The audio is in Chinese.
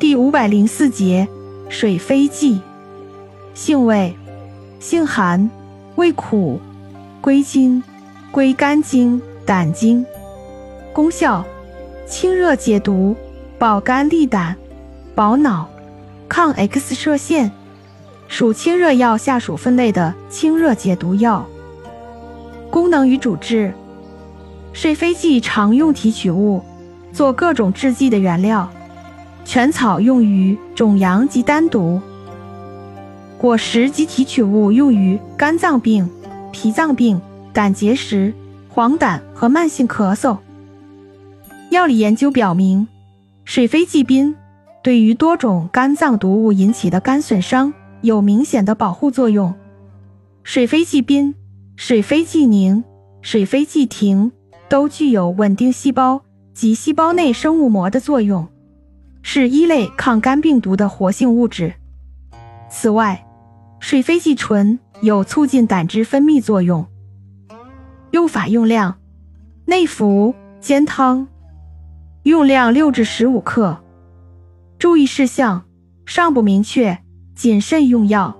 第五百零四节，水飞蓟，性味，性寒，味苦，归经，归肝经、胆经。功效，清热解毒，保肝利胆，保脑，抗 X 射线，属清热药下属分类的清热解毒药。功能与主治，水飞蓟常用提取物，做各种制剂的原料。全草用于肿阳及丹毒，果实及提取物用于肝脏病、脾脏病、胆结石、黄疸和慢性咳嗽。药理研究表明，水飞蓟醚对于多种肝脏毒物引起的肝损伤有明显的保护作用。水飞蓟醚、水飞蓟宁、水飞蓟停都具有稳定细胞及细胞内生物膜的作用。是一类抗肝病毒的活性物质。此外，水飞蓟醇有促进胆汁分泌作用。用法用量：内服，煎汤。用量六至十五克。注意事项：尚不明确，谨慎用药。